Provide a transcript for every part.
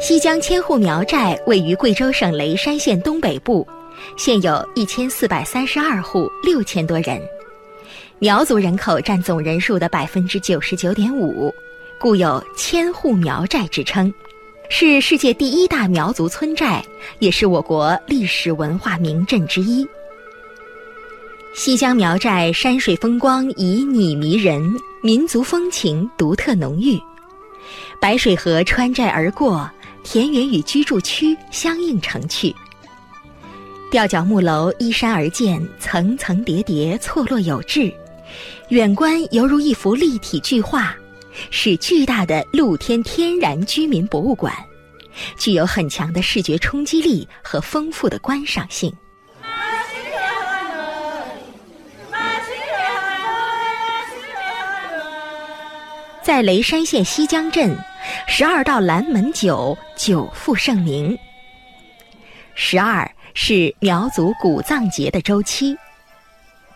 西江千户苗寨位于贵州省雷山县东北部，现有一千四百三十二户，六千多人，苗族人口占总人数的百分之九十九点五，故有“千户苗寨”之称，是世界第一大苗族村寨，也是我国历史文化名镇之一。西江苗寨山水风光旖旎迷人，民族风情独特浓郁，白水河穿寨而过。田园与居住区相映成趣，吊脚木楼依山而建，层层叠叠，错落有致，远观犹如一幅立体巨画，是巨大的露天天然居民博物馆，具有很强的视觉冲击力和丰富的观赏性。在雷山县西江镇。十二道拦门酒久负盛名。十二是苗族古藏节的周期，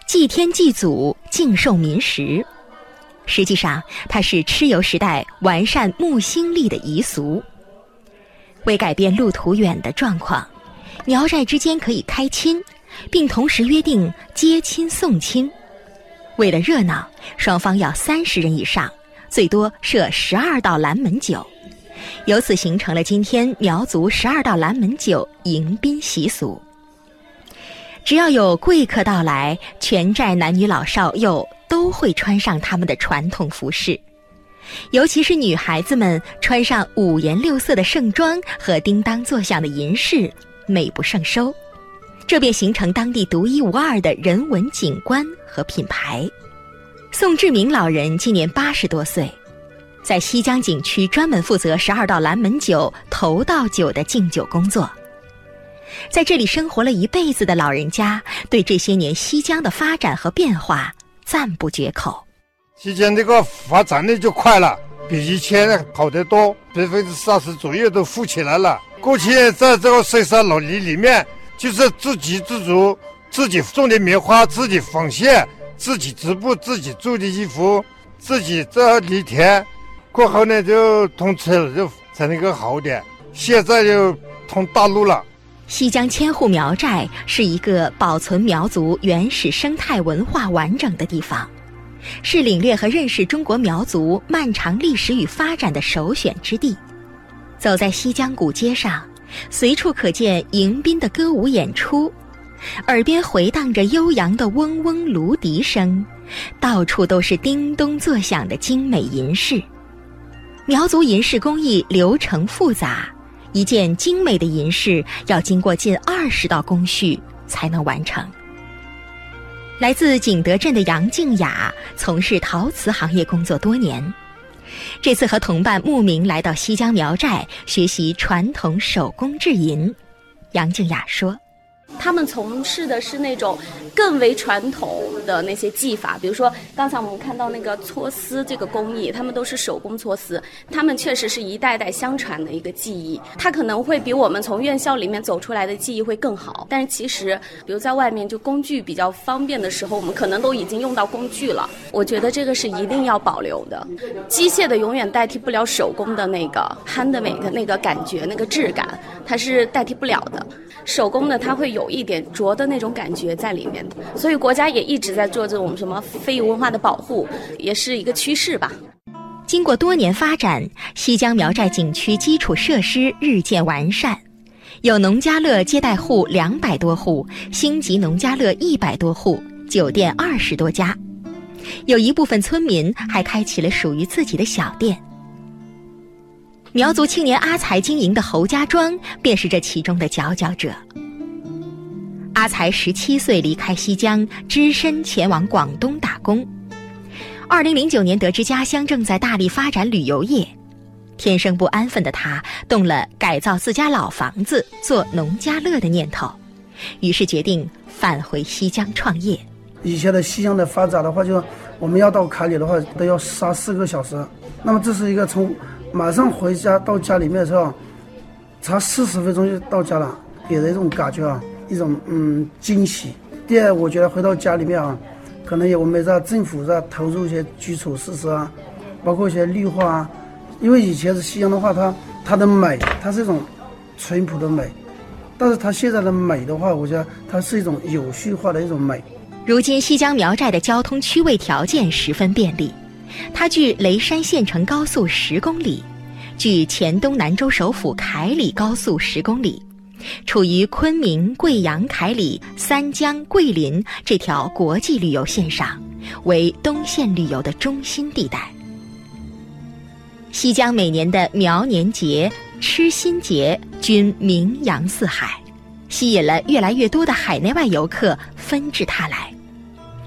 祭天祭祖、敬寿民食。实际上，它是蚩尤时代完善木星历的遗俗。为改变路途远的状况，苗寨之间可以开亲，并同时约定接亲送亲。为了热闹，双方要三十人以上。最多设十二道拦门酒，由此形成了今天苗族十二道拦门酒迎宾习俗。只要有贵客到来，全寨男女老少又都会穿上他们的传统服饰，尤其是女孩子们穿上五颜六色的盛装和叮当作响的银饰，美不胜收。这便形成当地独一无二的人文景观和品牌。宋志明老人今年八十多岁，在西江景区专门负责十二道拦门酒、头道酒的敬酒工作。在这里生活了一辈子的老人家，对这些年西江的发展和变化赞不绝口。西江这个发展的就快了，比以前好得多，百分之三十左右都富起来了。过去在这个深山老林里面，就是自给自足，自己种的棉花，自己纺线。自己织布，自己做的衣服，自己这犁田，过后呢就通车了，就才能够好点。现在就通大路了。西江千户苗寨是一个保存苗族原始生态文化完整的地方，是领略和认识中国苗族漫长历史与发展的首选之地。走在西江古街上，随处可见迎宾的歌舞演出。耳边回荡着悠扬的嗡嗡芦笛声，到处都是叮咚作响的精美银饰。苗族银饰工艺流程复杂，一件精美的银饰要经过近二十道工序才能完成。来自景德镇的杨静雅从事陶瓷行业工作多年，这次和同伴慕名来到西江苗寨学习传统手工制银。杨静雅说。他们从事的是那种更为传统的那些技法，比如说刚才我们看到那个搓丝这个工艺，他们都是手工搓丝，他们确实是一代代相传的一个技艺。它可能会比我们从院校里面走出来的技艺会更好，但是其实，比如在外面就工具比较方便的时候，我们可能都已经用到工具了。我觉得这个是一定要保留的，机械的永远代替不了手工的那个 handmade 的那个感觉、那个质感，它是代替不了的。手工的它会有一点拙的那种感觉在里面的，所以国家也一直在做这种什么非遗文化的保护，也是一个趋势吧。经过多年发展，西江苗寨景区基础设施日渐完善，有农家乐接待户两百多户，星级农家乐一百多户，酒店二十多家，有一部分村民还开启了属于自己的小店。苗族青年阿才经营的侯家庄便是这其中的佼佼者。他才十七岁离开西江，只身前往广东打工。二零零九年得知家乡正在大力发展旅游业，天生不安分的他动了改造自家老房子做农家乐的念头，于是决定返回西江创业。以前的西江的发展的话，就我们要到坎里的话都要杀四个小时，那么这是一个从。马上回家到家里面的时候，差四十分钟就到家了，给人一种感觉啊，一种嗯惊喜。第二，我觉得回到家里面啊，可能有我们在政府在投入一些基础设施啊，包括一些绿化啊。因为以前是西江的话，它它的美，它是一种淳朴的美，但是它现在的美的话，我觉得它是一种有序化的一种美。如今西江苗寨的交通区位条件十分便利，它距雷山县城高速十公里，距黔东南州首府凯里高速十公里，处于昆明、贵阳、凯里、三江、桂林这条国际旅游线上，为东线旅游的中心地带。西江每年的苗年节、吃新节均名扬四海，吸引了越来越多的海内外游客纷至沓来。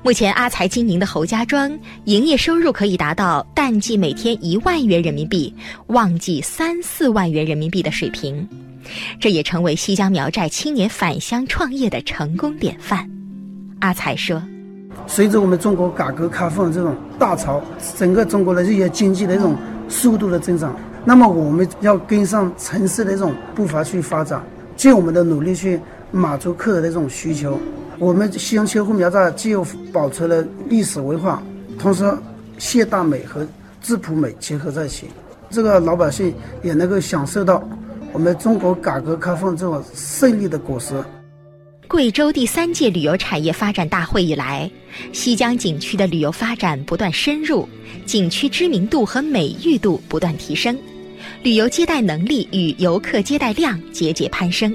目前，阿才经营的侯家庄营业收入可以达到淡季每天一万元人民币、旺季三四万元人民币的水平，这也成为西江苗寨青年返乡创业的成功典范。阿才说：“随着我们中国改革开放这种大潮，整个中国的这些经济的这种。”速度的增长，那么我们要跟上城市的这种步伐去发展，尽我们的努力去满足客人的这种需求。我们西江千户苗寨既有保持了历史文化，同时现代美和质朴美结合在一起，这个老百姓也能够享受到我们中国改革开放这种胜利的果实。贵州第三届旅游产业发展大会以来，西江景区的旅游发展不断深入，景区知名度和美誉度不断提升，旅游接待能力与游客接待量节节攀升。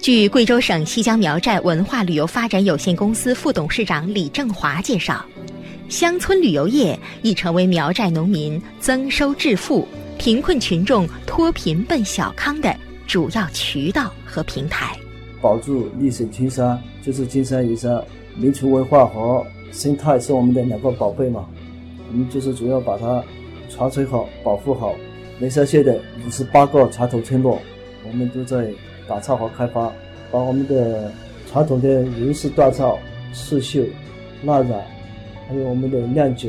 据贵州省西江苗寨文化旅游发展有限公司副董事长李正华介绍，乡村旅游业已成为苗寨农民增收致富、贫困群众脱贫奔小康的主要渠道和平台。保住绿水青山，就是金山银山，民族文化和生态是我们的两个宝贝嘛。我们就是主要把它传承好、保护好。雷山县的五十八个传统村落，我们都在打造和开发，把我们的传统的人丝缎造、刺绣、蜡染，还有我们的酿酒、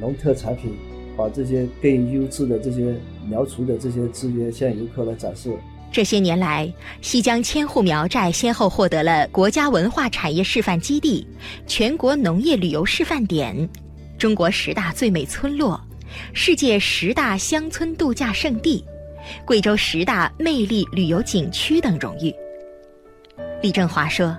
农特产品，把这些更优质的这些苗族的这些资源向游客来展示。这些年来，西江千户苗寨先后获得了国家文化产业示范基地、全国农业旅游示范点、中国十大最美村落、世界十大乡村度假胜地、贵州十大魅力旅游景区等荣誉。李振华说：“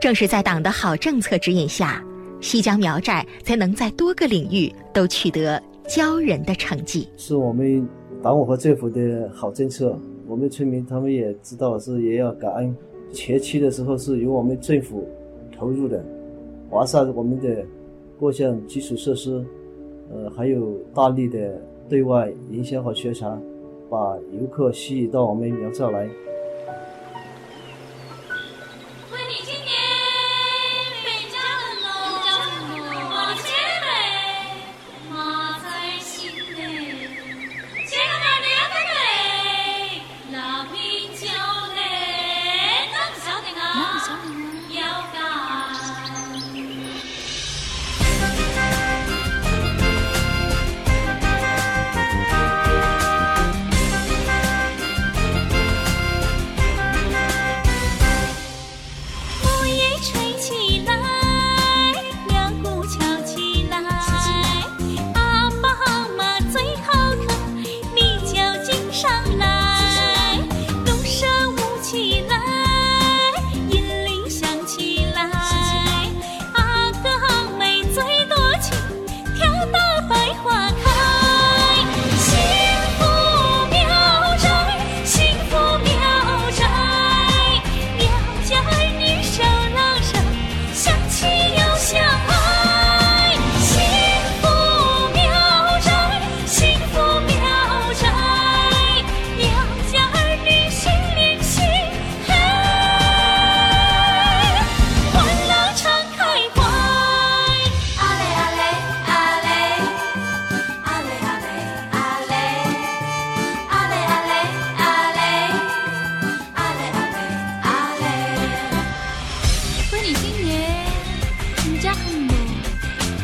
正是在党的好政策指引下，西江苗寨才能在多个领域都取得骄人的成绩。是我们党委和政府的好政策。”我们村民他们也知道是也要感恩，前期的时候是由我们政府投入的，完善我们的各项基础设施，呃，还有大力的对外营销和宣传，把游客吸引到我们苗寨来。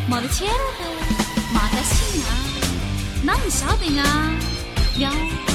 没得钱了的，没得钱啊，哪能晓得啊？幺。